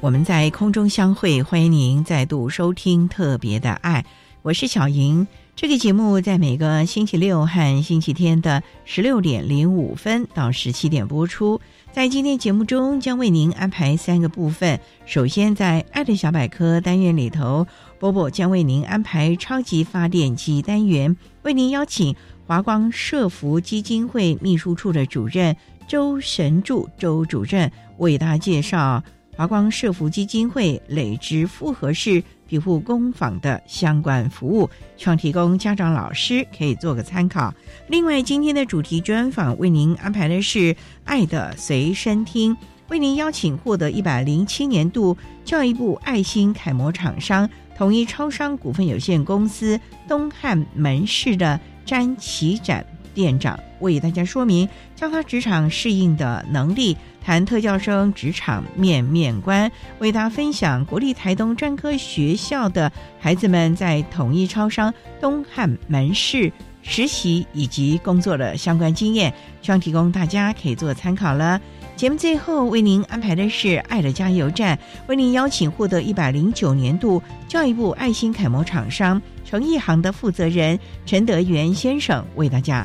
我们在空中相会。欢迎您再度收听《特别的爱》，我是小莹。这个节目在每个星期六和星期天的十六点零五分到十七点播出。在今天节目中，将为您安排三个部分。首先，在“爱的小百科”单元里头，波波将为您安排“超级发电机”单元，为您邀请华光社福基金会秘书处的主任周神柱周主任为大家介绍华光社福基金会累积复合式。庇护工坊的相关服务，希望提供家长、老师可以做个参考。另外，今天的主题专访为您安排的是“爱的随身听”，为您邀请获得一百零七年度教育部爱心楷模厂商统一超商股份有限公司东汉门市的詹启展店长，为大家说明教他职场适应的能力。谈特教生职场面面观，为大家分享国立台东专科学校的孩子们在统一超商东汉门市实习以及工作的相关经验，希望提供大家可以做参考了。节目最后为您安排的是爱的加油站，为您邀请获得一百零九年度教育部爱心楷模厂商诚意行的负责人陈德元先生为大家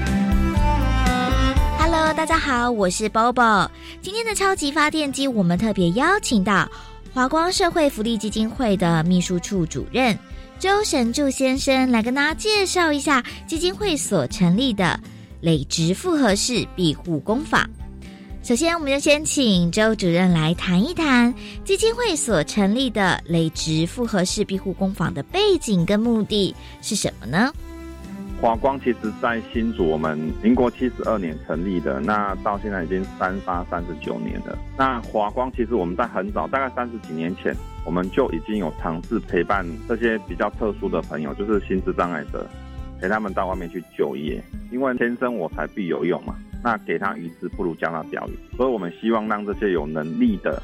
大家好，我是 Bobo。今天的超级发电机，我们特别邀请到华光社会福利基金会的秘书处主任周神柱先生来跟大家介绍一下基金会所成立的累植复合式庇护工坊。首先，我们就先请周主任来谈一谈基金会所成立的累植复合式庇护工坊的背景跟目的是什么呢？华光其实在新竹，我们民国七十二年成立的，那到现在已经三八三十九年了。那华光其实我们在很早，大概三十几年前，我们就已经有尝试陪伴这些比较特殊的朋友，就是心智障碍者，陪他们到外面去就业。因为天生我材必有用嘛，那给他鱼吃不如教他钓鱼，所以我们希望让这些有能力的。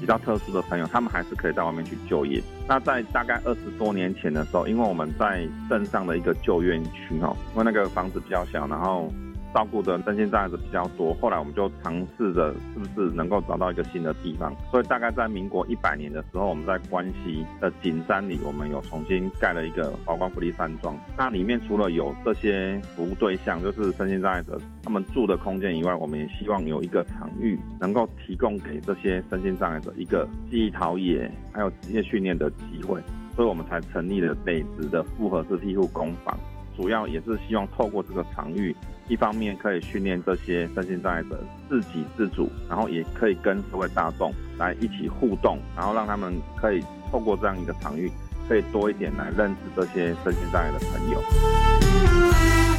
比较特殊的朋友，他们还是可以在外面去就业。那在大概二十多年前的时候，因为我们在镇上的一个旧院区哦，因为那个房子比较小，然后。照顾的身心障碍者比较多，后来我们就尝试着是不是能够找到一个新的地方。所以大概在民国一百年的时候，我们在关西的景山里，我们有重新盖了一个华光福利山庄。那里面除了有这些服务对象，就是身心障碍者他们住的空间以外，我们也希望有一个场域能够提供给这些身心障碍者一个记忆陶冶还有职业训练的机会。所以我们才成立了北职的复合式庇护工坊，主要也是希望透过这个场域。一方面可以训练这些身心障碍者自给自足，然后也可以跟社会大众来一起互动，然后让他们可以透过这样一个场域，可以多一点来认识这些身心障碍的朋友。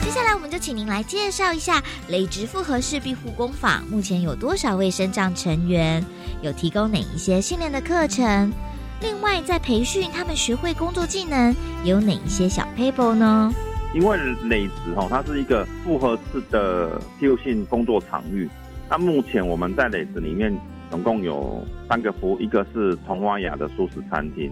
接下来我们就请您来介绍一下累植复合式庇护工坊目前有多少位身障成员，有提供哪一些训练的课程？另外在培训他们学会工作技能有哪一些小 paper 呢？因为磊职哈，它是一个复合式的庇护性工作场域。那目前我们在磊职里面总共有三个服务，一个是同花雅的素食餐厅，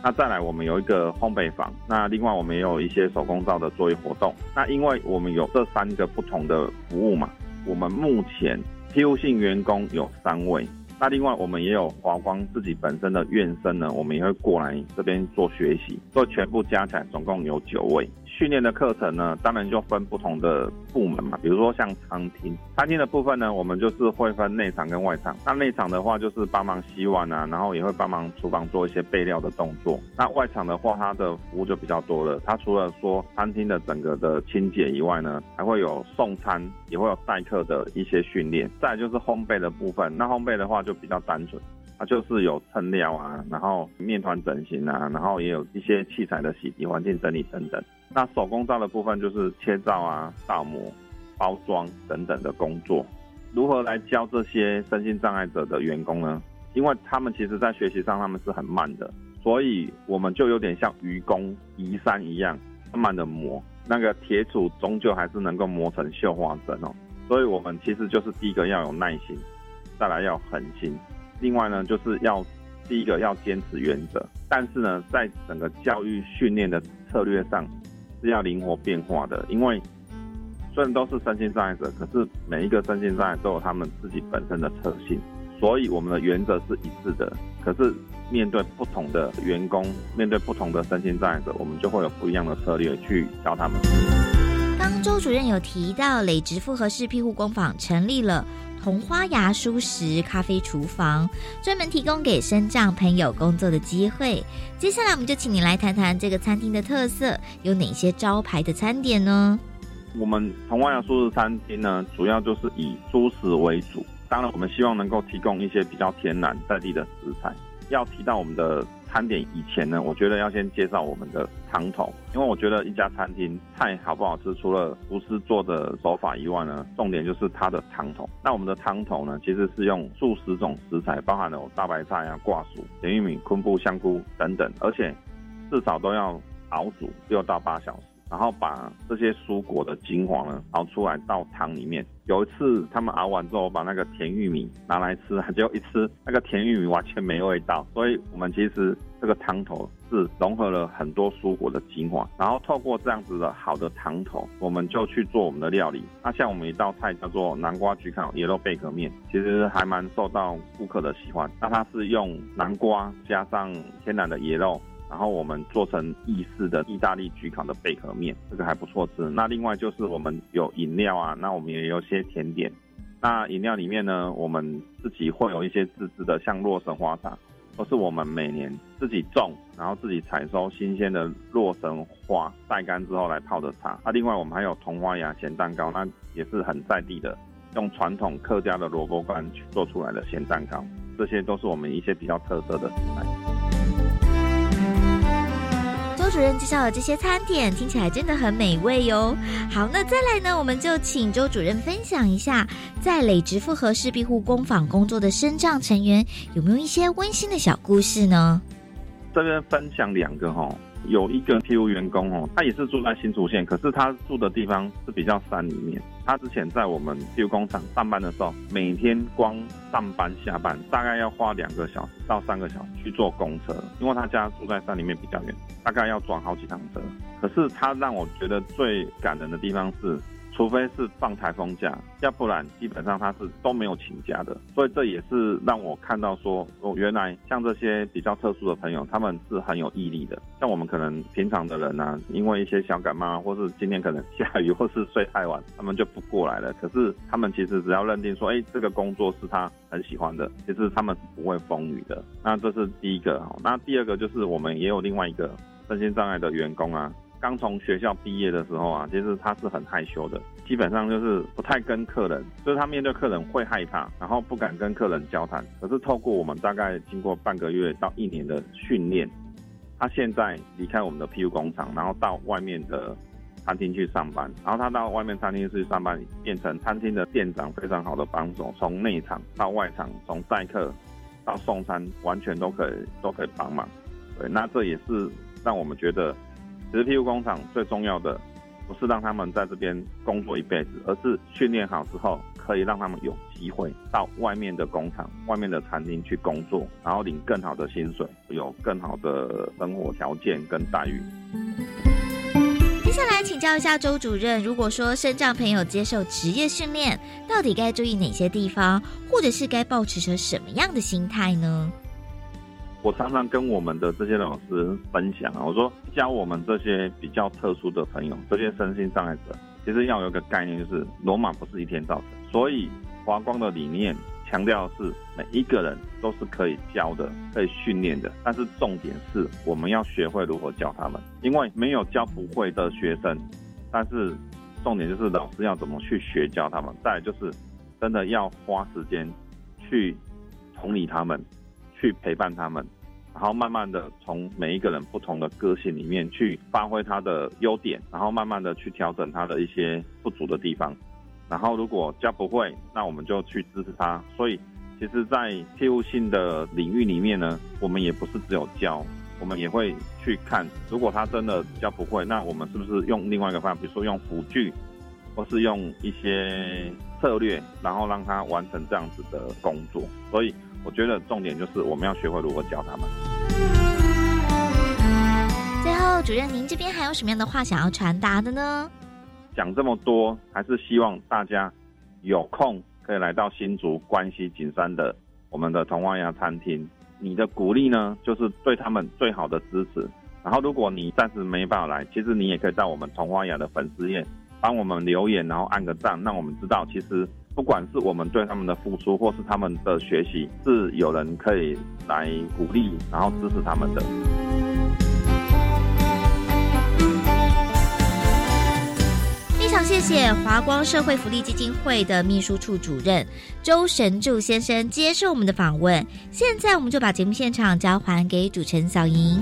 那再来我们有一个烘焙坊，那另外我们也有一些手工皂的作业活动。那因为我们有这三个不同的服务嘛，我们目前庇护性员工有三位。那另外，我们也有华光自己本身的院生呢，我们也会过来这边做学习，所以全部加起来总共有九位。训练的课程呢，当然就分不同的部门嘛，比如说像餐厅，餐厅的部分呢，我们就是会分内场跟外场。那内场的话，就是帮忙洗碗啊，然后也会帮忙厨房做一些备料的动作。那外场的话，它的服务就比较多了。它除了说餐厅的整个的清洁以外呢，还会有送餐，也会有待客的一些训练。再就是烘焙的部分，那烘焙的话就比较单纯。就是有称料啊，然后面团整形啊，然后也有一些器材的洗涤、环境整理等等。那手工皂的部分就是切皂啊、倒模、包装等等的工作。如何来教这些身心障碍者的员工呢？因为他们其实在学习上他们是很慢的，所以我们就有点像愚公移山一样，慢慢的磨。那个铁杵终究还是能够磨成绣花针哦。所以我们其实就是第一个要有耐心，再来要狠心。另外呢，就是要第一个要坚持原则，但是呢，在整个教育训练的策略上是要灵活变化的。因为虽然都是身心障碍者，可是每一个身心障碍都有他们自己本身的特性，所以我们的原则是一致的。可是面对不同的员工，面对不同的身心障碍者，我们就会有不一样的策略去教他们。刚周主任有提到，累直复合式庇护工坊成立了。红花芽蔬食咖啡厨房，专门提供给身障朋友工作的机会。接下来，我们就请你来谈谈这个餐厅的特色，有哪些招牌的餐点呢？我们红花芽蔬食餐厅呢，主要就是以舒食为主，当然，我们希望能够提供一些比较天然在地的食材。要提到我们的。餐点以前呢，我觉得要先介绍我们的汤头，因为我觉得一家餐厅菜好不好吃，除了厨师做的手法以外呢，重点就是它的汤头。那我们的汤头呢，其实是用数十种食材，包含了大白菜啊、挂薯、甜玉米、昆布、香菇等等，而且至少都要熬煮六到八小时。然后把这些蔬果的精华呢熬出来到汤里面。有一次他们熬完之后，把那个甜玉米拿来吃，结果一吃那个甜玉米完全没味道。所以我们其实这个汤头是融合了很多蔬果的精华，然后透过这样子的好的汤头，我们就去做我们的料理。那像我们一道菜叫做南瓜焗烤野肉贝壳面，其实还蛮受到顾客的喜欢。那它是用南瓜加上天然的野肉。然后我们做成意式的意大利焗烤的贝壳面，这个还不错吃。那另外就是我们有饮料啊，那我们也有些甜点。那饮料里面呢，我们自己会有一些自制的，像洛神花茶，都是我们每年自己种，然后自己采收新鲜的洛神花，晒干之后来泡的茶。那另外我们还有铜花芽咸蛋糕，那也是很在地的，用传统客家的萝卜干去做出来的咸蛋糕，这些都是我们一些比较特色的食材。主任介绍的这些餐点听起来真的很美味哟。好，那再来呢，我们就请周主任分享一下，在累直复合式庇护工坊工作的身障成员有没有一些温馨的小故事呢？这边分享两个哈。有一个 T U 员工哦，他也是住在新竹县，可是他住的地方是比较山里面。他之前在我们 T U 工厂上班的时候，每天光上班下班大概要花两个小时到三个小时去坐公车，因为他家住在山里面比较远，大概要转好几趟车。可是他让我觉得最感人的地方是。除非是放台风假，要不然基本上他是都没有请假的。所以这也是让我看到说，哦，原来像这些比较特殊的朋友，他们是很有毅力的。像我们可能平常的人呢，因为一些小感冒，或是今天可能下雨，或是睡太晚，他们就不过来了。可是他们其实只要认定说，哎，这个工作是他很喜欢的，其实他们是不会风雨的。那这是第一个。那第二个就是我们也有另外一个身心障碍的员工啊。刚从学校毕业的时候啊，其实他是很害羞的，基本上就是不太跟客人，就是他面对客人会害怕，然后不敢跟客人交谈。可是透过我们大概经过半个月到一年的训练，他现在离开我们的 PU 工厂，然后到外面的餐厅去上班，然后他到外面餐厅去上班，变成餐厅的店长，非常好的帮手，从内场到外场，从待客到送餐，完全都可以都可以帮忙。对，那这也是让我们觉得。其实，庇护工厂最重要的不是让他们在这边工作一辈子，而是训练好之后，可以让他们有机会到外面的工厂、外面的餐厅去工作，然后领更好的薪水，有更好的生活条件跟待遇。接下来请教一下周主任，如果说身障朋友接受职业训练，到底该注意哪些地方，或者是该保持着什么样的心态呢？我常常跟我们的这些老师分享啊，我说教我们这些比较特殊的朋友，这些身心障碍者，其实要有一个概念，就是罗马不是一天造成。所以华光的理念强调是每一个人都是可以教的，可以训练的。但是重点是我们要学会如何教他们，因为没有教不会的学生。但是重点就是老师要怎么去学教他们，再就是真的要花时间去同理他们。去陪伴他们，然后慢慢的从每一个人不同的个性里面去发挥他的优点，然后慢慢的去调整他的一些不足的地方。然后如果教不会，那我们就去支持他。所以，其实，在业务性的领域里面呢，我们也不是只有教，我们也会去看，如果他真的教不会，那我们是不是用另外一个方法，比如说用辅具，或是用一些策略，然后让他完成这样子的工作。所以。我觉得重点就是我们要学会如何教他们。最后，主任，您这边还有什么样的话想要传达的呢？讲这么多，还是希望大家有空可以来到新竹关西景山的我们的童话鸭餐厅。你的鼓励呢，就是对他们最好的支持。然后，如果你暂时没办法来，其实你也可以在我们童话鸭的粉丝页帮我们留言，然后按个赞，让我们知道其实。不管是我们对他们的付出，或是他们的学习，是有人可以来鼓励，然后支持他们的。非常谢谢华光社会福利基金会的秘书处主任周神柱先生接受我们的访问。现在我们就把节目现场交还给主持人小莹。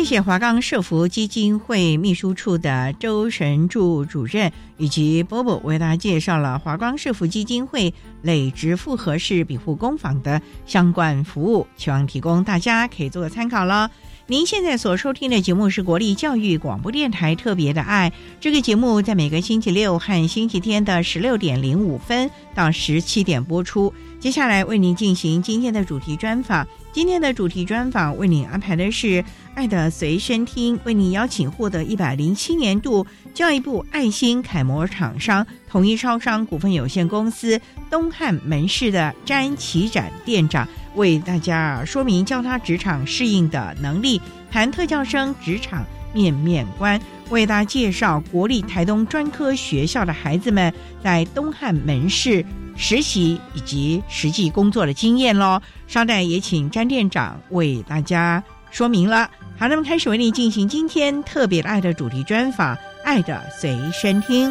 谢谢华冈社福基金会秘书处的周神柱主任以及波波为大家介绍了华光社福基金会累值复合式庇护工坊的相关服务，希望提供大家可以做个参考了。您现在所收听的节目是国立教育广播电台特别的爱，这个节目在每个星期六和星期天的十六点零五分到十七点播出。接下来为您进行今天的主题专访。今天的主题专访为您安排的是《爱的随身听》，为您邀请获得一百零七年度教育部爱心楷模厂商统一超商股份有限公司东汉门市的詹启展店长，为大家说明教他职场适应的能力，谈特教生职场面面观，为大家介绍国立台东专科学校的孩子们在东汉门市。实习以及实际工作的经验喽，稍待也请詹店长为大家说明了。好，那么开始为你进行今天特别爱的主题专访，《爱的随身听》。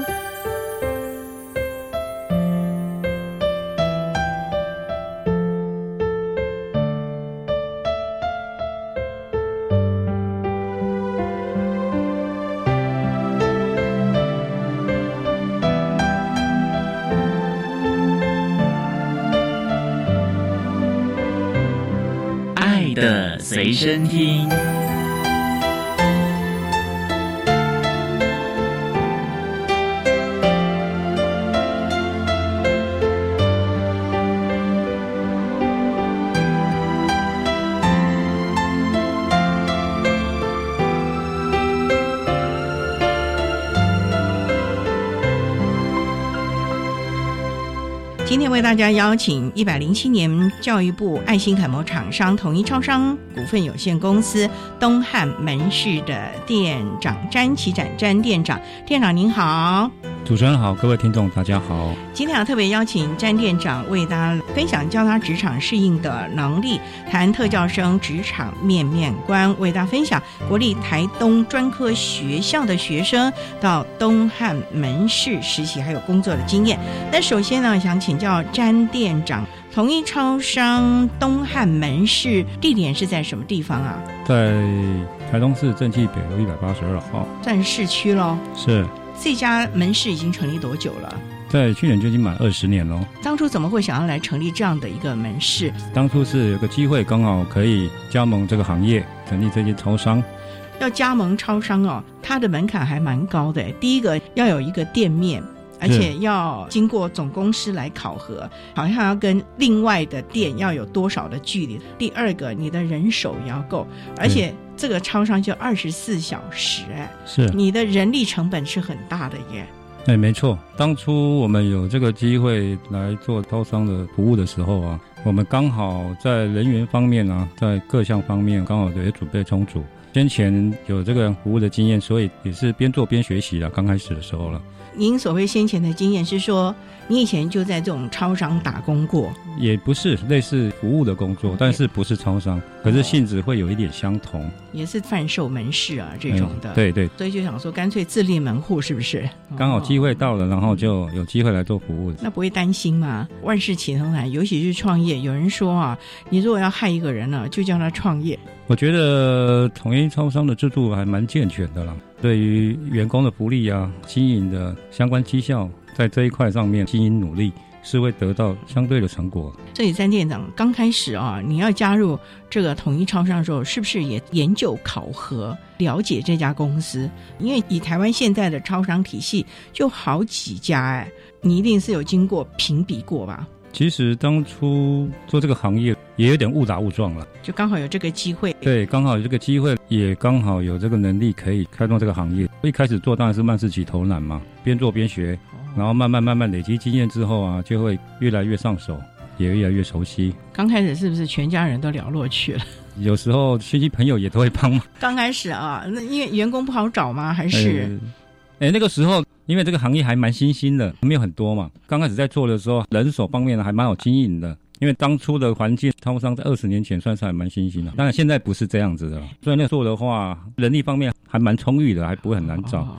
的随身听。大家邀请一百零七年教育部爱心楷模厂商统一超商股份有限公司东汉门市的店长詹启展詹店长，店长您好。主持人好，各位听众大家好。今天要特别邀请詹店长为大家分享教他职场适应的能力，谈特教生职场面面观，为大家分享国立台东专科学校的学生到东汉门市实习还有工作的经验。那首先呢，想请教詹店长，同一超商东汉门市地点是在什么地方啊？在台东市正气北路一百八十二号，在市区喽。是。这家门市已经成立多久了？在去年就已经满二十年了。当初怎么会想要来成立这样的一个门市？当初是有个机会，刚好可以加盟这个行业，成立这些超商。要加盟超商哦，它的门槛还蛮高的。第一个要有一个店面，而且要经过总公司来考核，好像要跟另外的店要有多少的距离。第二个，你的人手也要够，而且这个超商就二十四小时，哎，是你的人力成本是很大的耶。哎，没错，当初我们有这个机会来做超商的服务的时候啊，我们刚好在人员方面啊，在各项方面刚好也准备充足。先前有这个服务的经验，所以也是边做边学习了。刚开始的时候了。您所谓先前的经验是说，你以前就在这种超商打工过？也不是类似服务的工作，但是不是超商，可是性质会有一点相同。也是贩售门市啊这种的。对对。所以就想说，干脆自立门户，是不是？刚好机会到了，然后就有机会来做服务。那不会担心吗？万事起头难，尤其是创业。有人说啊，你如果要害一个人呢，就叫他创业。我觉得统一超商的制度还蛮健全的啦，对于员工的福利啊、经营的相关绩效，在这一块上面经营努力，是会得到相对的成果。这里三店长刚开始啊，你要加入这个统一超商的时候，是不是也研究考核、了解这家公司？因为以台湾现在的超商体系就好几家，哎，你一定是有经过评比过吧？其实当初做这个行业也有点误打误撞了，就刚好有这个机会。对，刚好有这个机会，也刚好有这个能力可以开创这个行业。一开始做当然是万事起头难嘛，边做边学，然后慢慢慢慢累积经验之后啊，就会越来越上手，也越来越熟悉。刚开始是不是全家人都了落去了？有时候亲戚朋友也都会帮忙。刚开始啊，那因为员工不好找吗？还是？哎，那个时候。因为这个行业还蛮新兴的，没有很多嘛。刚开始在做的时候，人手方面还蛮有经营的。因为当初的环境，超商在二十年前算是还蛮新兴的。当然现在不是这样子的，所以那做的话，人力方面还蛮充裕的，还不会很难找。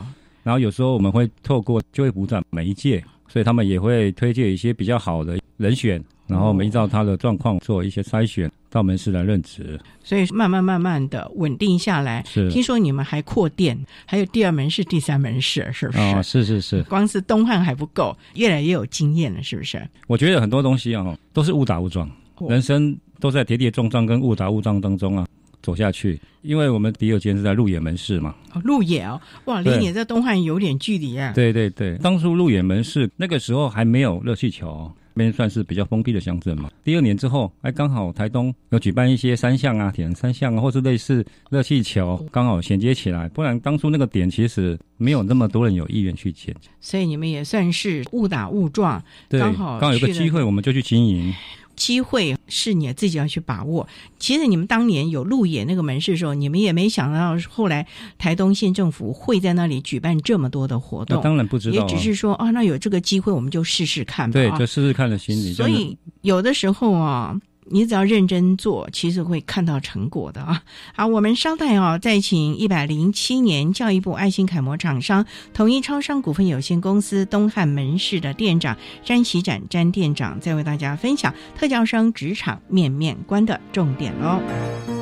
然后有时候我们会透过就业补涨每一届，所以他们也会推荐一些比较好的人选，然后我们依照他的状况做一些筛选。到门市来任职，所以慢慢慢慢的稳定下来。是，听说你们还扩店，还有第二门市、第三门市，是不是？啊，是是是。光是东汉还不够，越来越有经验了，是不是？我觉得很多东西啊，都是误打误撞，人生都在跌跌撞撞跟误打误撞当中啊走下去。因为我们第二间是在鹿野门市嘛。哦，鹿野哦，哇，离你在东汉有点距离啊。对对对，当初鹿野门市那个时候还没有热气球。边算是比较封闭的乡镇嘛。第二年之后，哎，刚好台东有举办一些三项啊、铁人三项啊，或是类似热气球，刚好衔接起来。不然当初那个点其实没有那么多人有意愿去捡。所以你们也算是误打误撞，刚好刚好有个机会，我们就去经营。机会是你自己要去把握。其实你们当年有路演那个门市的时候，你们也没想到后来台东县政府会在那里举办这么多的活动。当然不知道，也只是说啊，那有这个机会我们就试试看吧。对，就试试看的心理。所以有的时候啊。你只要认真做，其实会看到成果的啊！好，我们稍待哦，再请一百零七年教育部爱心楷模厂商统一超商股份有限公司东汉门市的店长詹喜展詹店长，再为大家分享特教生职场面面观的重点喽。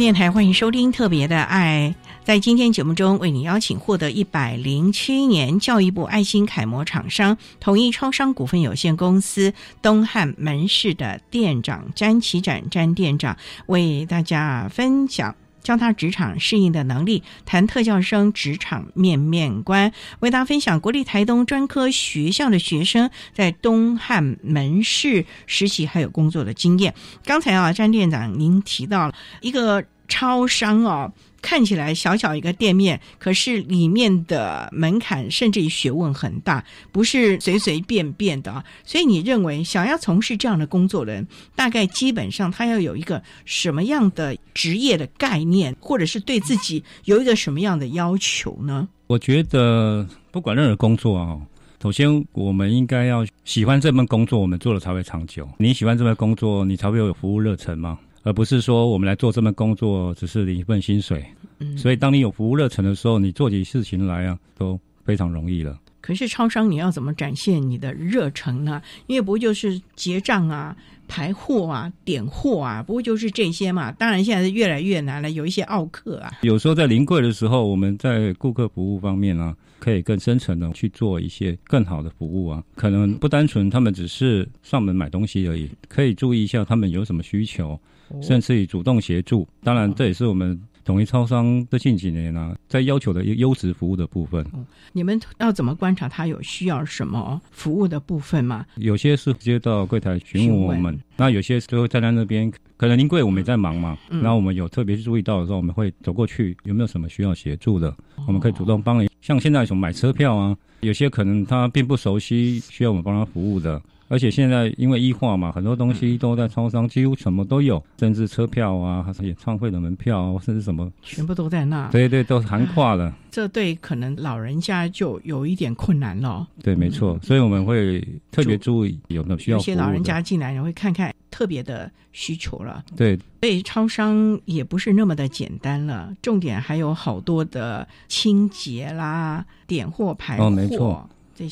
电台，欢迎收听《特别的爱》。在今天节目中，为你邀请获得一百零七年教育部爱心楷模厂商统一超商股份有限公司东汉门市的店长詹启展詹店长，为大家分享教他职场适应的能力，谈特教生职场面面观，为大家分享国立台东专科学校的学生在东汉门市实习还有工作的经验。刚才啊，张店长您提到了一个超商哦。看起来小小一个店面，可是里面的门槛甚至于学问很大，不是随随便便的啊。所以你认为想要从事这样的工作的人，大概基本上他要有一个什么样的职业的概念，或者是对自己有一个什么样的要求呢？我觉得不管任何工作啊，首先我们应该要喜欢这份工作，我们做了才会长久。你喜欢这份工作，你才会有服务热忱嘛。而不是说我们来做这份工作只是领一份薪水，嗯，所以当你有服务热忱的时候，你做起事情来啊都非常容易了。可是超商你要怎么展现你的热忱呢？因为不就是结账啊、排货啊、点货啊，不过就是这些嘛。当然现在是越来越难了，有一些奥客啊。有时候在临柜的时候，我们在顾客服务方面呢，可以更深层的去做一些更好的服务啊。可能不单纯他们只是上门买东西而已，可以注意一下他们有什么需求。甚至于主动协助，当然这也是我们统一超商这近几年呢在要求的优优质服务的部分。你们要怎么观察他有需要什么服务的部分吗？有些是直接到柜台询问我们，那有些就会站在那边，可能临柜我们也在忙嘛，然后我们有特别注意到的时候，我们会走过去，有没有什么需要协助的，我们可以主动帮你。像现在什么买车票啊，有些可能他并不熟悉，需要我们帮他服务的。而且现在因为医化嘛，很多东西都在超商，几乎什么都有，甚至车票啊，还是演唱会的门票，啊甚至什么，全部都在那。对对，都涵跨了。这对可能老人家就有一点困难了。对，没错，所以我们会特别注意有没有需要。有些老人家进来，你会看看特别的需求了。对，所以超商也不是那么的简单了，重点还有好多的清洁啦、点货排货。哦，没错。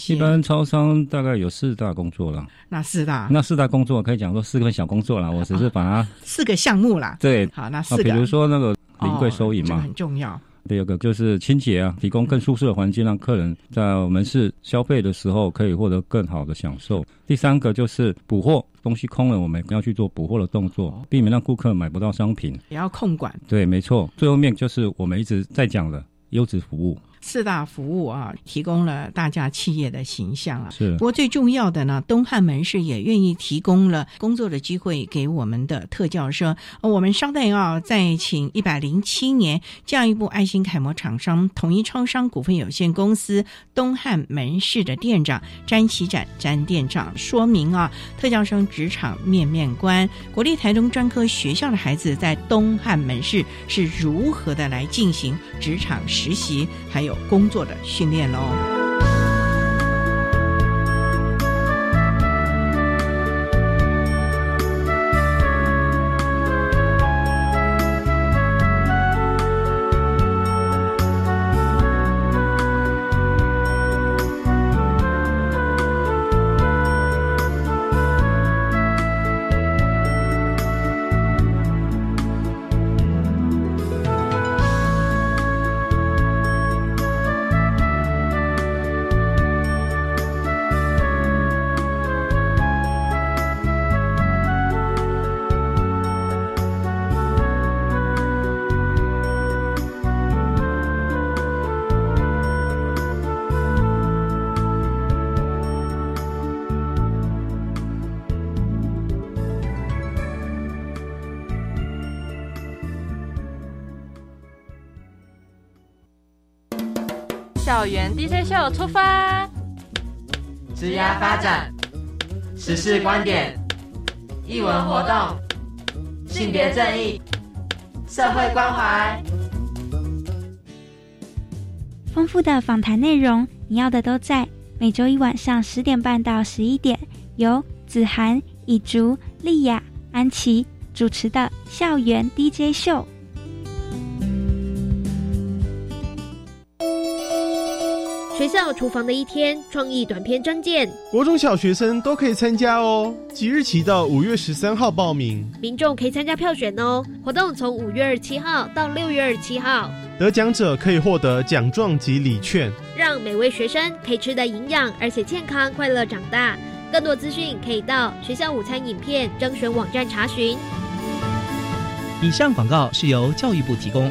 一般超商大概有四大工作了，那四大那四大工作可以讲说四个小工作了，我只是把它四个项目啦。对，好，那四个，比如说那个临柜收银嘛，很重要。第二个就是清洁啊，提供更舒适的环境，让客人在我们是消费的时候可以获得更好的享受。第三个就是补货，东西空了，我们要去做补货的动作，避免让顾客买不到商品，也要控管。对，没错。最后面就是我们一直在讲的优质服务。四大服务啊，提供了大家企业的形象啊。是。不过最重要的呢，东汉门市也愿意提供了工作的机会给我们的特教生。我们稍待啊，再请一百零七年教育部爱心楷模厂商统一超商股份有限公司东汉门市的店长詹启展詹店长说明啊，特教生职场面面观，国立台东专科学校的孩子在东汉门市是如何的来进行职场实习，还有。工作的训练喽。园 DJ 秀出发，职涯发展，时事观点，艺文活动，性别正义，社会关怀，丰富的访谈内容，你要的都在。每周一晚上十点半到十一点，由子涵、以竹、丽雅、安琪主持的校园 DJ 秀。校厨房的一天创意短片征件，国中小学生都可以参加哦。即日起到五月十三号报名，民众可以参加票选哦。活动从五月二十七号到六月二十七号，得奖者可以获得奖状及礼券，让每位学生可以吃得营养而且健康快乐长大。更多资讯可以到学校午餐影片征选网站查询。以上广告是由教育部提供。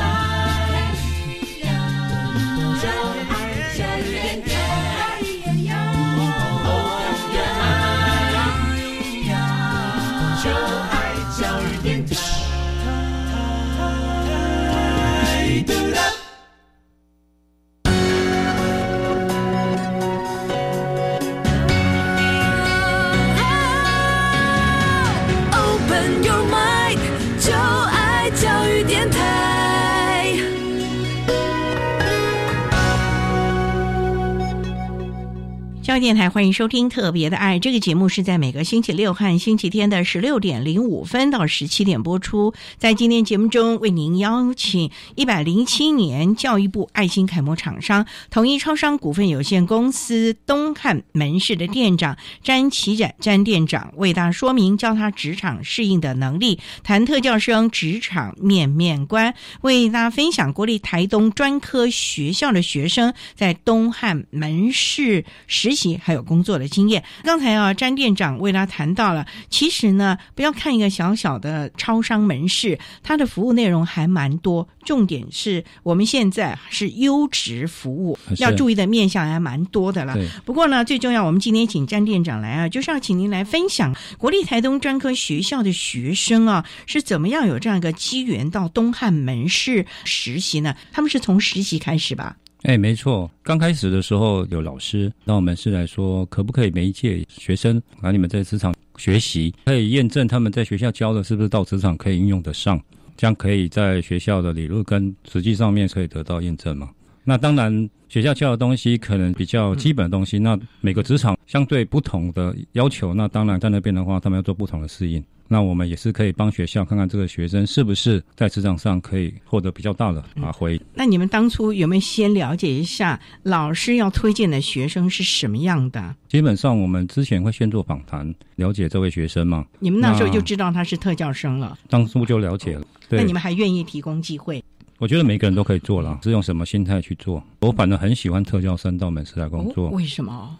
电台欢迎收听《特别的爱》这个节目，是在每个星期六和星期天的十六点零五分到十七点播出。在今天节目中，为您邀请一百零七年教育部爱心楷模厂商统一超商股份有限公司东汉门市的店长詹启展詹店长，为大家说明教他职场适应的能力，谈特教生职场面面观，为大家分享国立台东专科学校的学生在东汉门市实习习。还有工作的经验。刚才啊，詹店长为他谈到了，其实呢，不要看一个小小的超商门市，它的服务内容还蛮多。重点是我们现在是优质服务，要注意的面向还蛮多的了。不过呢，最重要，我们今天请詹店长来啊，就是要请您来分享国立台东专科学校的学生啊，是怎么样有这样一个机缘到东汉门市实习呢？他们是从实习开始吧？哎，没错，刚开始的时候有老师那我们是来说，可不可以每一届学生来你们在职场学习，可以验证他们在学校教的是不是到职场可以应用得上，这样可以在学校的理论跟实际上面可以得到验证嘛？那当然，学校教的东西可能比较基本的东西，那每个职场相对不同的要求，那当然在那边的话，他们要做不同的适应。那我们也是可以帮学校看看这个学生是不是在职场上可以获得比较大的发挥。那你们当初有没有先了解一下老师要推荐的学生是什么样的？基本上我们之前会先做访谈，了解这位学生嘛。你们那时候就知道他是特教生了。当初就了解了。那你们还愿意提供机会？我觉得每个人都可以做了，是用什么心态去做？我反正很喜欢特教生到门市来工作。为什么？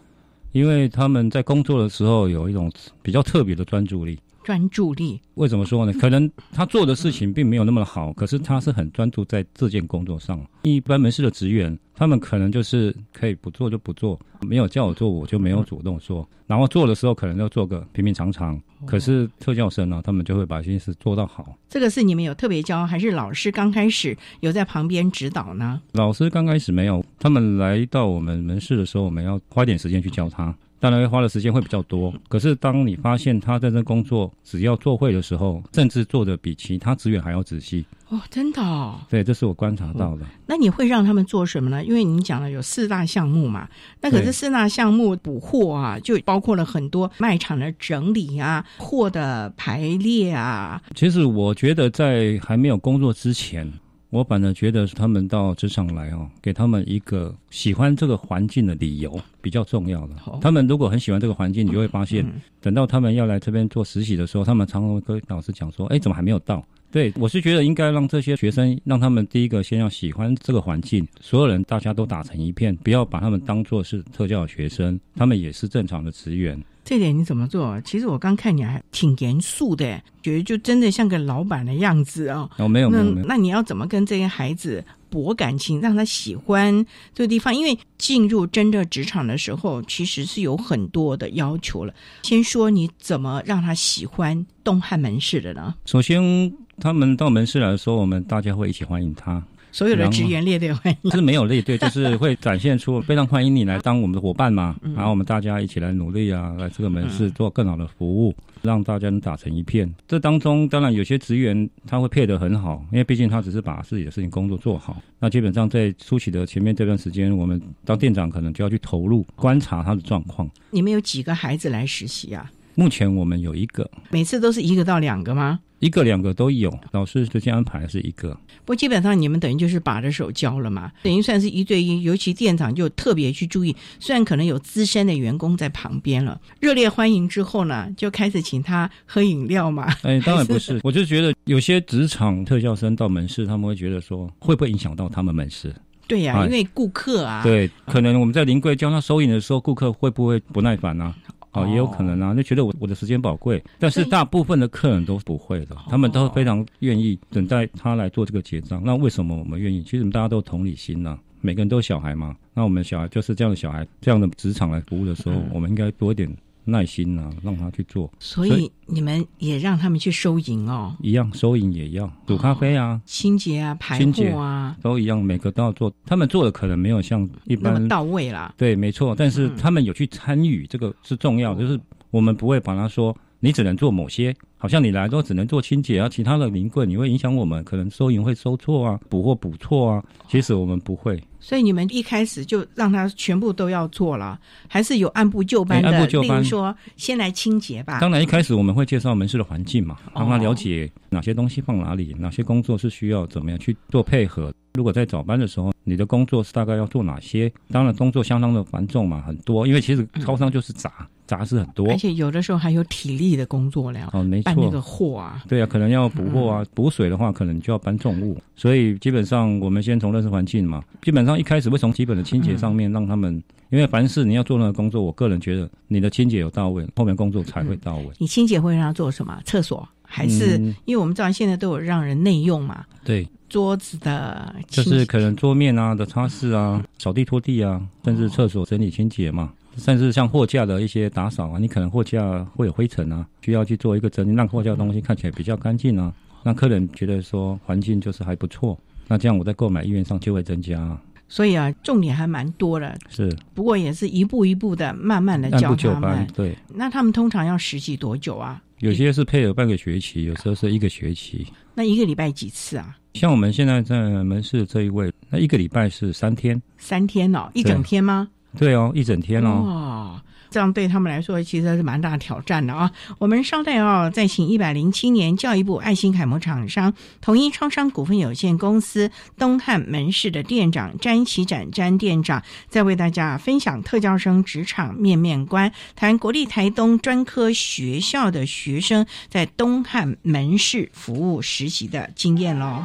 因为他们在工作的时候有一种比较特别的专注力。专注力为什么说呢？可能他做的事情并没有那么好，可是他是很专注在这件工作上。一般门市的职员，他们可能就是可以不做就不做，没有叫我做我就没有主动做，然后做的时候可能要做个平平常常。可是特教生呢，他们就会把心思做到好。这个是你们有特别教，还是老师刚开始有在旁边指导呢？老师刚开始没有，他们来到我们门市的时候，我们要花点时间去教他。当然，花的时间会比较多。可是，当你发现他在这工作只要做会的时候，甚至做的比其他职员还要仔细哦，真的。对，这是我观察到的。那你会让他们做什么呢？因为你讲了有四大项目嘛，那可是四大项目补货啊，就包括了很多卖场的整理啊、货的排列啊。其实，我觉得在还没有工作之前。我反而觉得他们到职场来哦，给他们一个喜欢这个环境的理由比较重要的。他们如果很喜欢这个环境，你就会发现，等到他们要来这边做实习的时候，他们常常会跟老师讲说：“哎，怎么还没有到？对，我是觉得应该让这些学生，让他们第一个先要喜欢这个环境，所有人大家都打成一片，不要把他们当做是特教的学生，他们也是正常的职员。这点你怎么做？其实我刚看你还挺严肃的，觉得就真的像个老板的样子哦。哦，没有没有没有。那你要怎么跟这些孩子博感情，让他喜欢这个地方？因为进入真正职场的时候，其实是有很多的要求了。先说你怎么让他喜欢东汉门市的呢？首先，他们到门市来说，我们大家会一起欢迎他。所有的职员列队欢迎，是没有列队，就是会展现出非常欢迎你来当我们的伙伴嘛。然后我们大家一起来努力啊，来这个门市做更好的服务，让大家能打成一片。这当中当然有些职员他会配得很好，因为毕竟他只是把自己的事情工作做好。那基本上在初期的前面这段时间，我们当店长可能就要去投入观察他的状况。你们有几个孩子来实习啊？目前我们有一个，每次都是一个到两个吗？一个两个都有，老师直接安排是一个。不，基本上你们等于就是把着手教了嘛，等于算是一对一。尤其店长就特别去注意，虽然可能有资深的员工在旁边了，热烈欢迎之后呢，就开始请他喝饮料嘛。哎，当然不是，我就觉得有些职场特效生到门市，他们会觉得说，会不会影响到他们门市？对呀，因为顾客啊，对，可能我们在临柜教他收银的时候，顾客会不会不耐烦呢？哦，也有可能啊，就觉得我我的时间宝贵，但是大部分的客人都不会的，他们都非常愿意等待他来做这个结账。那为什么我们愿意？其实大家都同理心呢，每个人都有小孩嘛。那我们小孩就是这样的小孩，这样的职场来服务的时候，我们应该多一点。耐心啊，让他去做。所以你们也让他们去收银哦，一样收银也要煮咖啡啊，清洁啊，排货啊，都一样，每个都要做。他们做的可能没有像一般到位啦。对，没错，但是他们有去参与，这个是重要。就是我们不会把他说。你只能做某些，好像你来都只能做清洁啊，其他的零柜你会影响我们，可能收银会收错啊，补货补错啊。其实我们不会，所以你们一开始就让他全部都要做了，还是有按部就班的？按部就班，例如说先来清洁吧。当然一开始我们会介绍门市的环境嘛，让他了解哪些东西放哪里，哪些工作是需要怎么样去做配合。如果在早班的时候，你的工作是大概要做哪些？当然工作相当的繁重嘛，很多，因为其实超商就是杂。杂事很多，而且有的时候还有体力的工作了。哦，没错，搬那个货啊，对啊，可能要补货啊，补水的话，可能就要搬重物。所以基本上，我们先从认识环境嘛。基本上一开始会从基本的清洁上面让他们，因为凡是你要做那个工作，我个人觉得你的清洁有到位，后面工作才会到位。你清洁会让他做什么？厕所还是？因为我们知道现在都有让人内用嘛。对，桌子的，就是可能桌面啊的擦拭啊，扫地拖地啊，甚至厕所整理清洁嘛。甚至像货架的一些打扫啊，你可能货架会有灰尘啊，需要去做一个整理，让货架的东西看起来比较干净啊，让客人觉得说环境就是还不错，那这样我在购买意愿上就会增加。所以啊，重点还蛮多的。是，不过也是一步一步的，慢慢的教他们。对。那他们通常要实习多久啊？有些是配合半个学期，有时候是一个学期。那一个礼拜几次啊？像我们现在在门市这一位，那一个礼拜是三天。三天哦，一整天吗？对哦，一整天哦。哇，这样对他们来说其实是蛮大挑战的啊。我们稍待哦，再请一百零七年教育部爱心楷模厂商统一超商股份有限公司东汉门市的店长詹启展詹店长，再为大家分享特教生职场面面观，谈国立台东专科学校的学生在东汉门市服务实习的经验喽。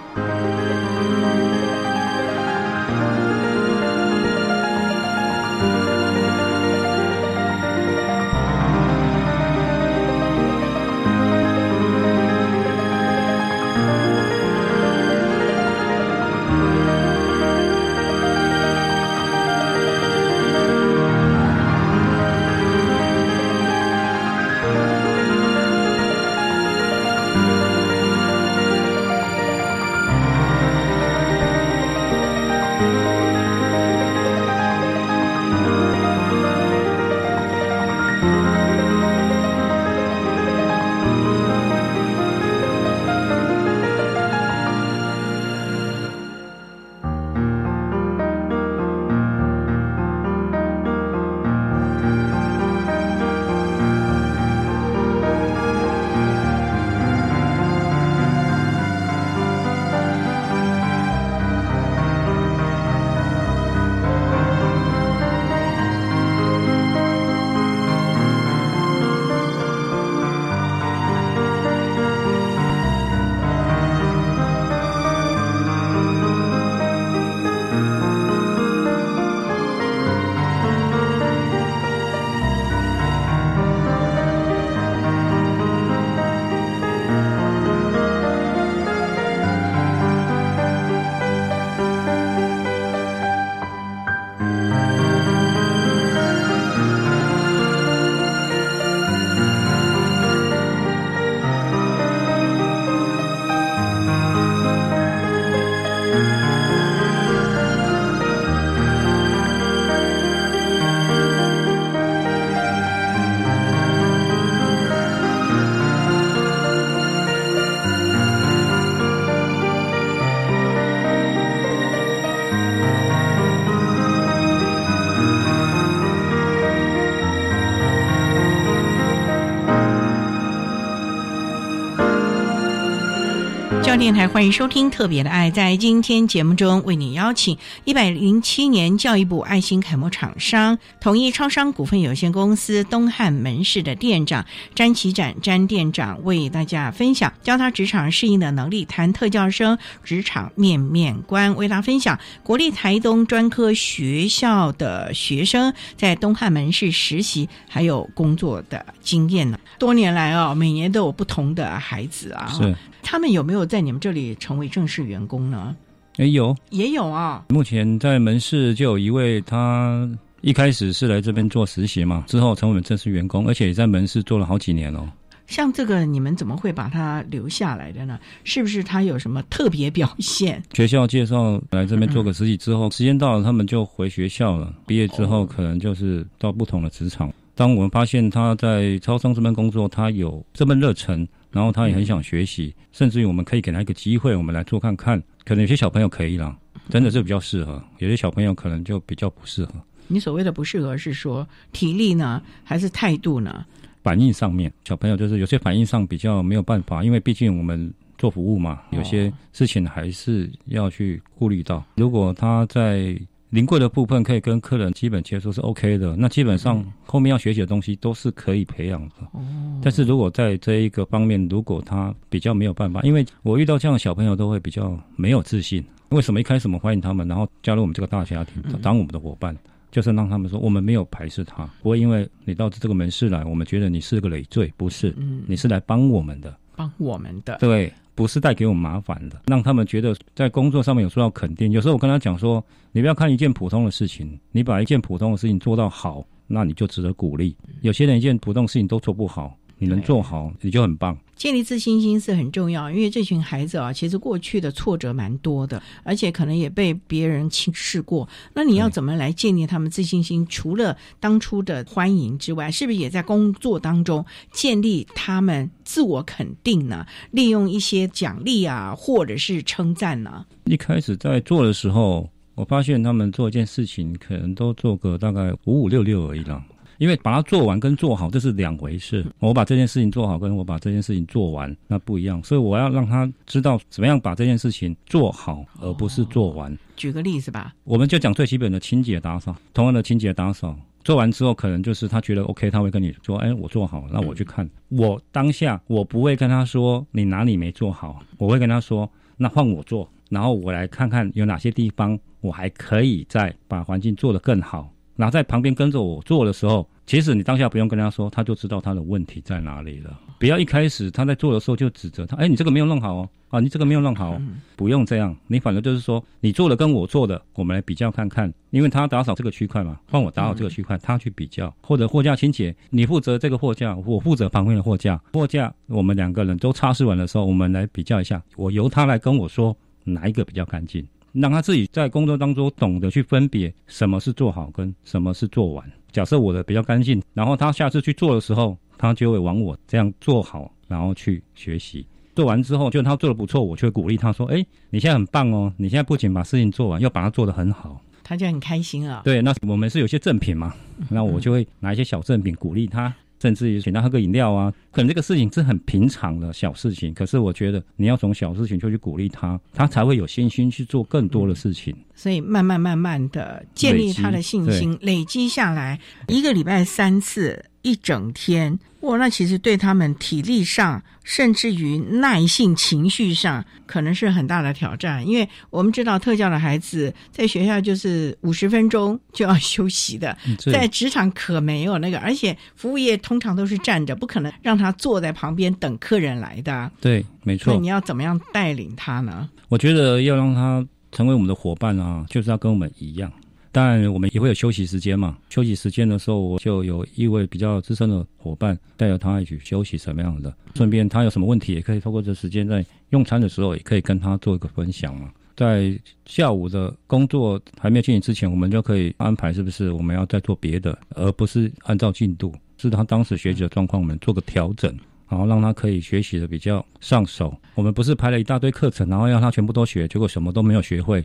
电台，欢迎收听《特别的爱》。在今天节目中，为你邀请一百零七年教育部爱心楷模厂商统一超商股份有限公司东汉门市的店长詹启展詹店长，为大家分享教他职场适应的能力，谈特教生职场面面观，为大家分享国立台东专科学校的学生在东汉门市实习还有工作的经验呢。多年来啊，每年都有不同的孩子啊，是他们有没有在你们这里成为正式员工呢？也有，也有啊。目前在门市就有一位，他一开始是来这边做实习嘛，之后成为我们正式员工，而且也在门市做了好几年哦。像这个，你们怎么会把他留下来的呢？是不是他有什么特别表现？学校介绍来这边做个实习之后，时间到了，他们就回学校了。毕业之后，可能就是到不同的职场。当我们发现他在超商这边工作，他有这份热忱，然后他也很想学习，甚至于我们可以给他一个机会，我们来做看看。可能有些小朋友可以啦，真的是比较适合；有些小朋友可能就比较不适合。你所谓的不适合是说体力呢，还是态度呢？反应上面，小朋友就是有些反应上比较没有办法，因为毕竟我们做服务嘛，有些事情还是要去顾虑到。如果他在临柜的部分可以跟客人基本接触是 OK 的，那基本上后面要学习的东西都是可以培养的。哦。但是如果在这一个方面，如果他比较没有办法，因为我遇到这样的小朋友都会比较没有自信。为什么一开始我们欢迎他们，然后加入我们这个大家庭，当我们的伙伴，就是让他们说我们没有排斥他，不会因为你到这个门市来，我们觉得你是个累赘，不是，嗯你是来帮我们的，帮我们的，对。不是带给我们麻烦的，让他们觉得在工作上面有受到肯定。有时候我跟他讲说，你不要看一件普通的事情，你把一件普通的事情做到好，那你就值得鼓励。有些人一件普通事情都做不好。你能做好，你就很棒。建立自信心是很重要，因为这群孩子啊，其实过去的挫折蛮多的，而且可能也被别人轻视过。那你要怎么来建立他们自信心？除了当初的欢迎之外，是不是也在工作当中建立他们自我肯定呢？利用一些奖励啊，或者是称赞呢？一开始在做的时候，我发现他们做一件事情，可能都做个大概五五六六而已了。因为把它做完跟做好这是两回事。我把这件事情做好，跟我把这件事情做完那不一样。所以我要让他知道怎么样把这件事情做好，而不是做完。举个例子吧，我们就讲最基本的清洁打扫。同样的清洁打扫做完之后，可能就是他觉得 OK，他会跟你说：“哎，我做好了。”那我去看。我当下我不会跟他说你哪里没做好，我会跟他说：“那换我做，然后我来看看有哪些地方我还可以再把环境做得更好。”然后在旁边跟着我做的时候，其实你当下不用跟他说，他就知道他的问题在哪里了。不要一开始他在做的时候就指责他，哎，你这个没有弄好哦，啊，你这个没有弄好，不用这样。你反正就是说，你做的跟我做的，我们来比较看看。因为他打扫这个区块嘛，换我打扫这个区块，他去比较，或者货架清洁，你负责这个货架，我负责旁边的货架。货架我们两个人都擦拭完的时候，我们来比较一下，我由他来跟我说哪一个比较干净。让他自己在工作当中懂得去分别什么是做好跟什么是做完。假设我的比较干净，然后他下次去做的时候，他就会往我这样做好，然后去学习。做完之后，就他做的不错，我就会鼓励他说：“哎，你现在很棒哦！你现在不仅把事情做完，又把它做得很好。”他就很开心啊。对，那我们是有些赠品嘛，那我就会拿一些小赠品鼓励他。甚至于请他喝个饮料啊，可能这个事情是很平常的小事情，可是我觉得你要从小事情就去鼓励他，他才会有信心去做更多的事情。所以慢慢慢慢的建立他的信心，累积下来，一个礼拜三次。一整天哇，那其实对他们体力上，甚至于耐性、情绪上，可能是很大的挑战。因为我们知道特教的孩子在学校就是五十分钟就要休息的，在职场可没有那个，而且服务业通常都是站着，不可能让他坐在旁边等客人来的。对，没错。那你要怎么样带领他呢？我觉得要让他成为我们的伙伴啊，就是要跟我们一样。当然，我们也会有休息时间嘛。休息时间的时候，我就有一位比较资深的伙伴带着他一起休息，什么样的？顺便他有什么问题，也可以透过这时间在用餐的时候，也可以跟他做一个分享嘛。在下午的工作还没有进行之前，我们就可以安排是不是我们要再做别的，而不是按照进度，是他当时学习的状况，我们做个调整，然后让他可以学习的比较上手。我们不是排了一大堆课程，然后让他全部都学，结果什么都没有学会。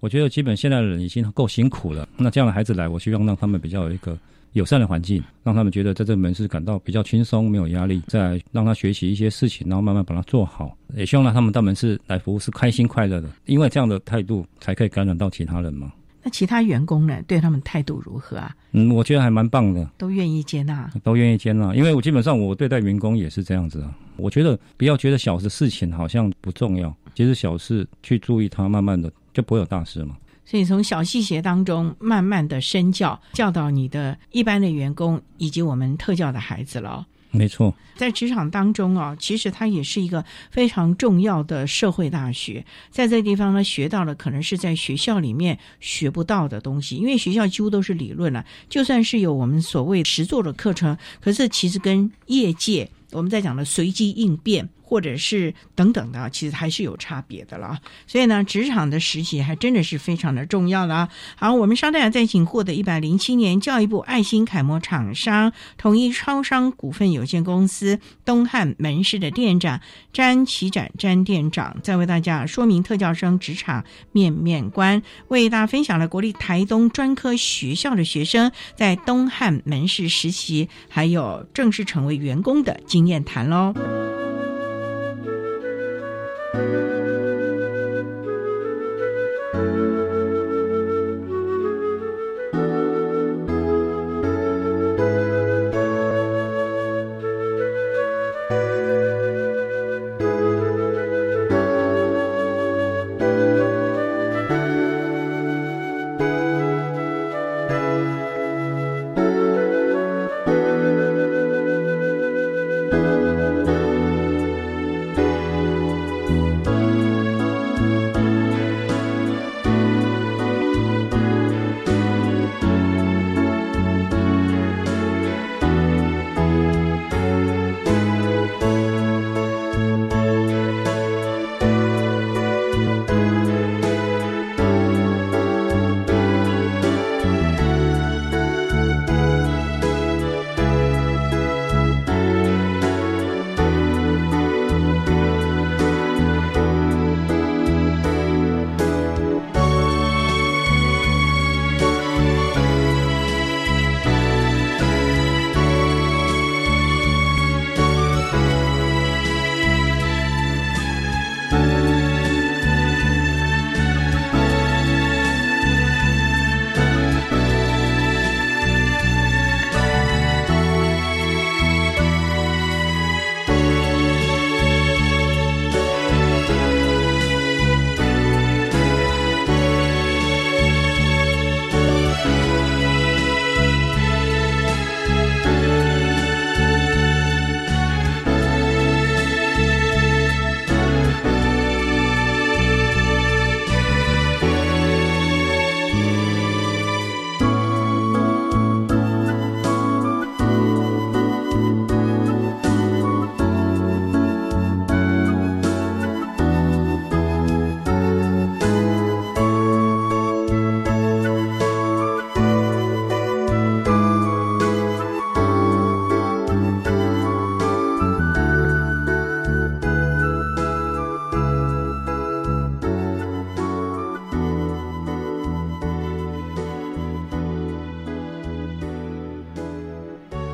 我觉得基本现在的人已经够辛苦了，那这样的孩子来，我希望让他们比较有一个友善的环境，让他们觉得在这门市感到比较轻松，没有压力，再让他学习一些事情，然后慢慢把它做好。也希望让他们到门市来服务是开心快乐的，因为这样的态度才可以感染到其他人嘛。那其他员工呢？对他们态度如何啊？嗯，我觉得还蛮棒的，都愿意接纳，都愿意接纳。因为我基本上我对待员工也是这样子啊。我觉得不要觉得小的事情好像不重要，其实小事去注意它，慢慢的就不会有大事嘛。所以从小细节当中慢慢的身教，教导你的一般的员工以及我们特教的孩子了。没错，在职场当中啊，其实它也是一个非常重要的社会大学。在这地方呢，学到了可能是在学校里面学不到的东西，因为学校几乎都是理论了。就算是有我们所谓实作的课程，可是其实跟业界我们在讲的随机应变。或者是等等的，其实还是有差别的了。所以呢，职场的实习还真的是非常的重要了。好，我们稍待再请获得一百零七年教育部爱心楷模厂商统一超商股份有限公司东汉门市的店长詹启展詹店长，再为大家说明特教生职场面面观，为大家分享了国立台东专科学校的学生在东汉门市实习，还有正式成为员工的经验谈喽。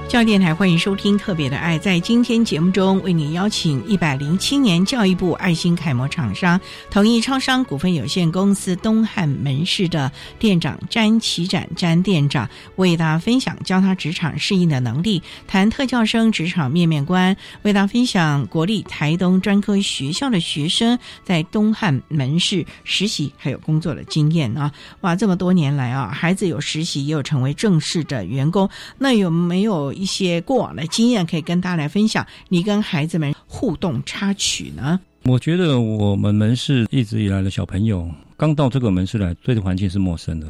教育电台欢迎收听《特别的爱》。在今天节目中，为你邀请一百零七年教育部爱心楷模厂商统一超商股份有限公司东汉门市的店长詹启展詹店长，为大家分享教他职场适应的能力，谈特教生职场面面观，为大家分享国立台东专科学校的学生在东汉门市实习还有工作的经验啊！哇，这么多年来啊，孩子有实习，也有成为正式的员工，那有没有一？些过往的经验可以跟大家来分享，你跟孩子们互动插曲呢？我觉得我们门市一直以来的小朋友刚到这个门市来，对这环境是陌生的。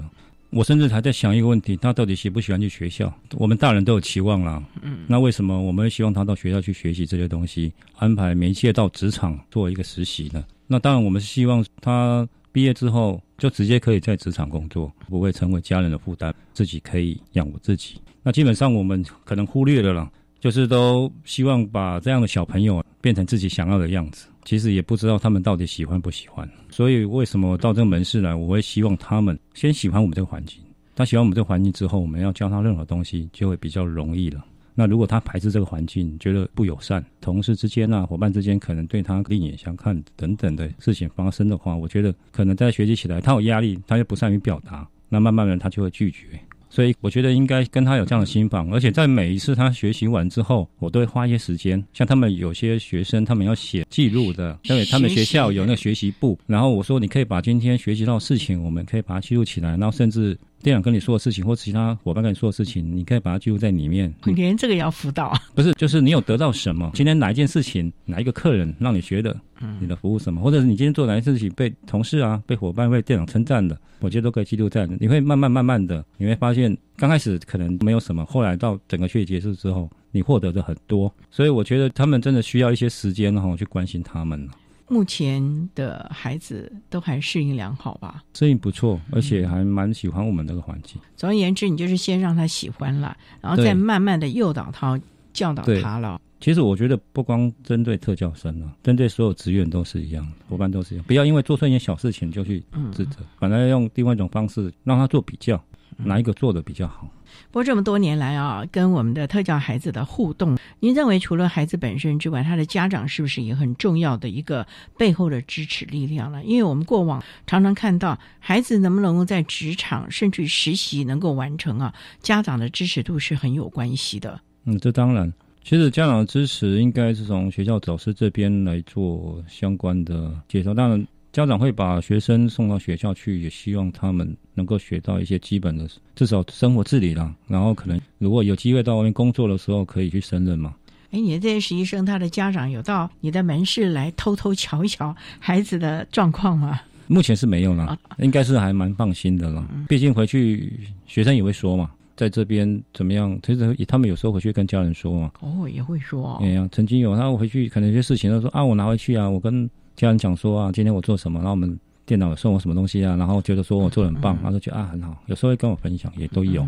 我甚至还在想一个问题：他到底喜不喜欢去学校？我们大人都有期望啦，嗯，那为什么我们希望他到学校去学习这些东西，安排媒介到职场做一个实习呢？那当然，我们是希望他毕业之后就直接可以在职场工作，不会成为家人的负担，自己可以养活自己。那基本上我们可能忽略了啦，就是都希望把这样的小朋友变成自己想要的样子。其实也不知道他们到底喜欢不喜欢。所以为什么到这个门市来，我会希望他们先喜欢我们这个环境。他喜欢我们这个环境之后，我们要教他任何东西就会比较容易了。那如果他排斥这个环境，觉得不友善，同事之间啊、伙伴之间可能对他另眼相看等等的事情发生的话，我觉得可能在学习起来，他有压力，他又不善于表达，那慢慢的他就会拒绝。所以我觉得应该跟他有这样的心房，而且在每一次他学习完之后，我都会花一些时间。像他们有些学生，他们要写记录的，因为他们学校有那个学习部，然后我说你可以把今天学习到的事情，我们可以把它记录起来，然后甚至。店长跟你说的事情，或其他伙伴跟你说的事情，你可以把它记录在里面。连这个也要辅导？不是，就是你有得到什么？今天哪一件事情，哪一个客人让你觉得你的服务什么，或者是你今天做哪件事情被同事啊、被伙伴、被店长称赞的，我觉得都可以记录在。你会慢慢慢慢的，你会发现刚开始可能没有什么，后来到整个学习结束之后，你获得的很多。所以我觉得他们真的需要一些时间哈，去关心他们。目前的孩子都还适应良好吧？适应不错，而且还蛮喜欢我们这个环境。总而言之，你就是先让他喜欢了，然后再慢慢的诱导他、教导他了。其实我觉得不光针对特教生啊，针对所有职员都是一样的，伙伴都是一样。不要因为做错一件小事情就去指责，反而用另外一种方式让他做比较，哪一个做的比较好。不过这么多年来啊，跟我们的特教孩子的互动，您认为除了孩子本身之外，他的家长是不是也很重要的一个背后的支持力量呢？因为我们过往常常看到孩子能不能够在职场甚至实习能够完成啊，家长的支持度是很有关系的。嗯，这当然，其实家长的支持应该是从学校导师这边来做相关的介绍，当然。家长会把学生送到学校去，也希望他们能够学到一些基本的，至少生活自理啦。然后可能如果有机会到外面工作的时候，可以去胜任嘛。哎，你的这些实习生，他的家长有到你的门市来偷偷瞧一瞧孩子的状况吗？目前是没有了，应该是还蛮放心的了。毕竟回去学生也会说嘛，在这边怎么样？其实他们有时候回去跟家人说嘛。哦，也会说。哎呀，曾经有他回去，可能有些事情他说啊，我拿回去啊，我跟。家人讲说啊，今天我做什么？然后我们电脑送我什么东西啊？然后觉得说我做的很棒，然后觉得啊很好。有时候会跟我分享，也都有。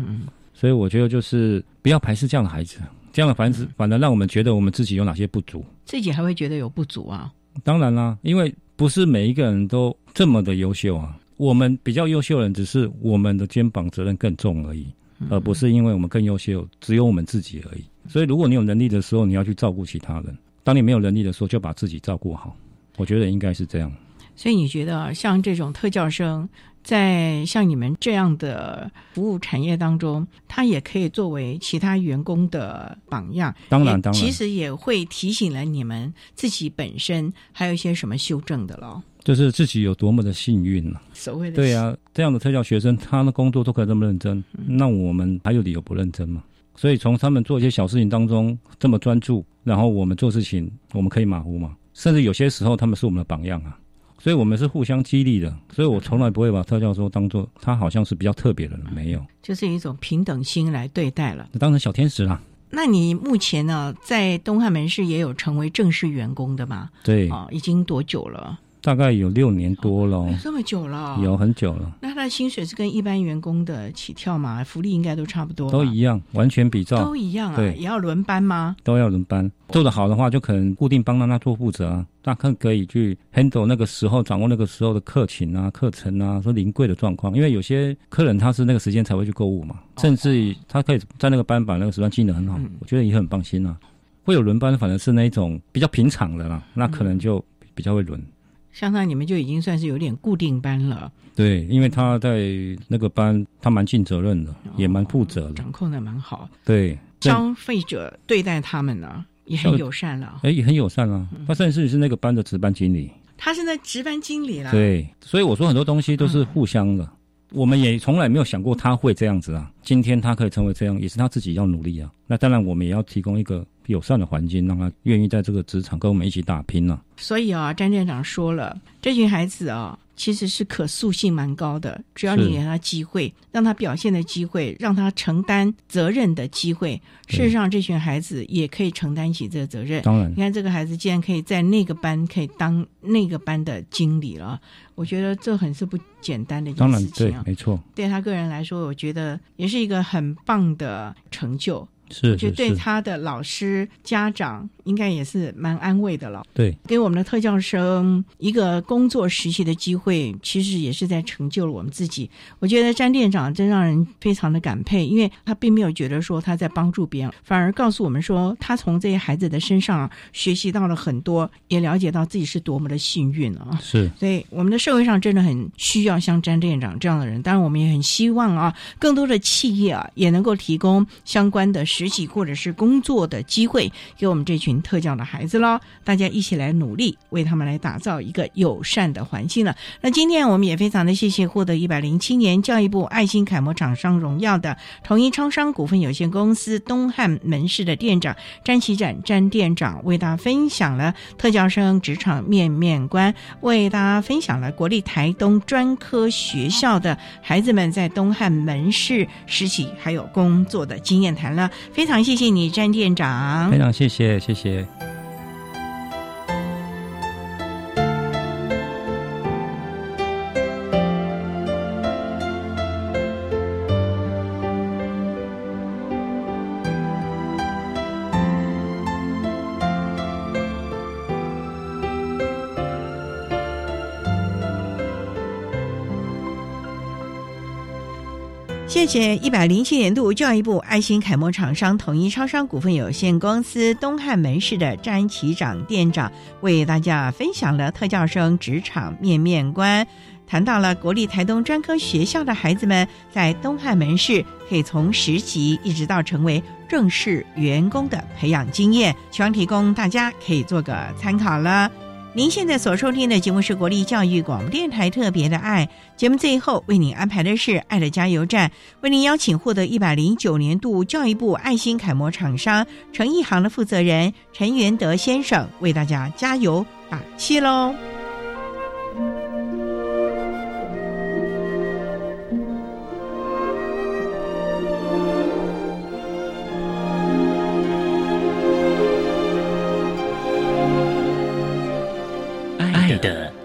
所以我觉得就是不要排斥这样的孩子，这样的反子反而让我们觉得我们自己有哪些不足，自己还会觉得有不足啊。当然啦，因为不是每一个人都这么的优秀啊。我们比较优秀的人，只是我们的肩膀责任更重而已，而不是因为我们更优秀，只有我们自己而已。所以如果你有能力的时候，你要去照顾其他人；当你没有能力的时候，就把自己照顾好。我觉得应该是这样，所以你觉得像这种特教生，在像你们这样的服务产业当中，他也可以作为其他员工的榜样。当然，当然，其实也会提醒了你们自己本身还有一些什么修正的咯。就是自己有多么的幸运呢？所谓的对呀，这样的特教学生，他的工作都可以这么认真，那我们还有理由不认真吗？所以从他们做一些小事情当中这么专注，然后我们做事情，我们可以马虎吗？甚至有些时候，他们是我们的榜样啊，所以我们是互相激励的。所以我从来不会把特教说当做他好像是比较特别的人，没有，就是一种平等心来对待了，当成小天使啦。那你目前呢，在东汉门市也有成为正式员工的吗？对，啊，已经多久了？大概有六年多了，这么久了，有很久了。那他的薪水是跟一般员工的起跳嘛？福利应该都差不多，都一样，完全比照，都一样啊。对，也要轮班吗？都要轮班，做得好的话，就可能固定帮到他做负责啊。那可可以去 handle 那个时候，掌握那个时候的客情啊、课程啊，说临柜的状况。因为有些客人他是那个时间才会去购物嘛，甚至他可以在那个班把那个时段记得很好，我觉得也很放心啊。会有轮班，反正是那一种比较平常的啦，那可能就比较会轮。相当于你们就已经算是有点固定班了。对，因为他在那个班，他蛮尽责任的，也蛮负责的，掌控的蛮好。对，消费者对待他们呢也很友善了。哎，也很友善啊。他甚至是那个班的值班经理。他是那值班经理啦。对，所以我说很多东西都是互相的。我们也从来没有想过他会这样子啊。今天他可以成为这样，也是他自己要努力啊。那当然，我们也要提供一个。友善的环境，让他愿意在这个职场跟我们一起打拼呢。所以啊，詹店长说了，这群孩子啊，其实是可塑性蛮高的。只要你给他机会，让他表现的机会，让他承担责任的机会，事实上，这群孩子也可以承担起这个责任。当然，你看这个孩子竟然可以在那个班可以当那个班的经理了，我觉得这很是不简单的一件事情啊。没错，对他个人来说，我觉得也是一个很棒的成就。是我觉得对他的老师、家长应该也是蛮安慰的了。对，给我们的特教生一个工作实习的机会，其实也是在成就了我们自己。我觉得詹店长真让人非常的感佩，因为他并没有觉得说他在帮助别人，反而告诉我们说，他从这些孩子的身上学习到了很多，也了解到自己是多么的幸运啊！是所以我们的社会上真的很需要像詹店长这样的人。当然，我们也很希望啊，更多的企业啊也能够提供相关的实习或者是工作的机会给我们这群特教的孩子喽。大家一起来努力，为他们来打造一个友善的环境了。那今天我们也非常的谢谢获得一百零七年教育部爱心楷模厂商荣耀的统一超商股份有限公司东汉门市的店长詹启展詹店长，为大家分享了特教生职场面面观，为大家分享了国立台东专科学校的孩子们在东汉门市实习还有工作的经验谈了。非常谢谢你，詹店长，非常谢谢谢谢。谢一百零七年度教育部爱心楷模厂商统一超商股份有限公司东汉门市的詹启长店长为大家分享了特教生职场面面观，谈到了国立台东专科学校的孩子们在东汉门市可以从实习一直到成为正式员工的培养经验，希望提供大家可以做个参考了。您现在所收听的节目是国立教育广播电台特别的爱节目，最后为您安排的是爱的加油站，为您邀请获得一百零九年度教育部爱心楷模厂商诚一航的负责人陈元德先生为大家加油打气喽。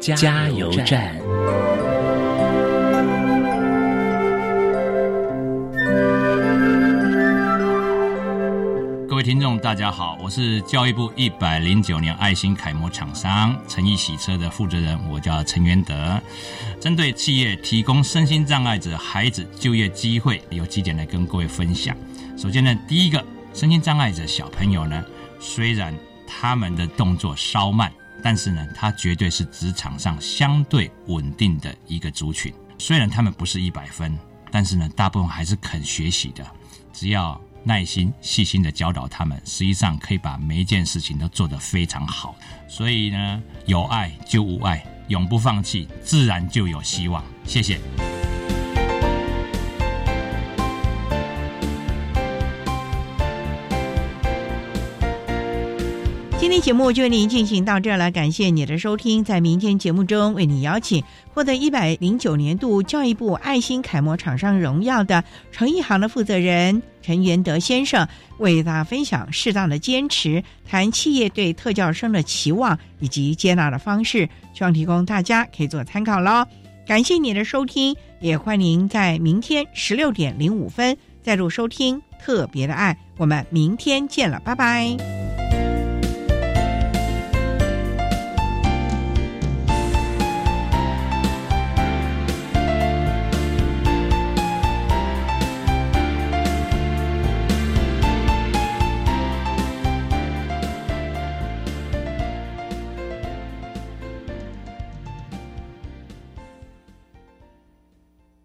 加油站。各位听众，大家好，我是教育部一百零九年爱心楷模厂商诚毅洗车的负责人，我叫陈元德。针对企业提供身心障碍者孩子就业机会，有几点来跟各位分享。首先呢，第一个，身心障碍者小朋友呢，虽然他们的动作稍慢，但是呢，他绝对是职场上相对稳定的一个族群。虽然他们不是一百分，但是呢，大部分还是肯学习的。只要耐心、细心的教导他们，实际上可以把每一件事情都做得非常好。所以呢，有爱就无爱，永不放弃，自然就有希望。谢谢。天节目就为您进行到这儿了，感谢你的收听。在明天节目中，为你邀请获得一百零九年度教育部爱心楷模厂商荣耀的诚毅行的负责人陈元德先生，为大家分享适当的坚持，谈企业对特教生的期望以及接纳的方式，希望提供大家可以做参考喽。感谢你的收听，也欢迎您在明天十六点零五分再度收听特别的爱。我们明天见了，拜拜。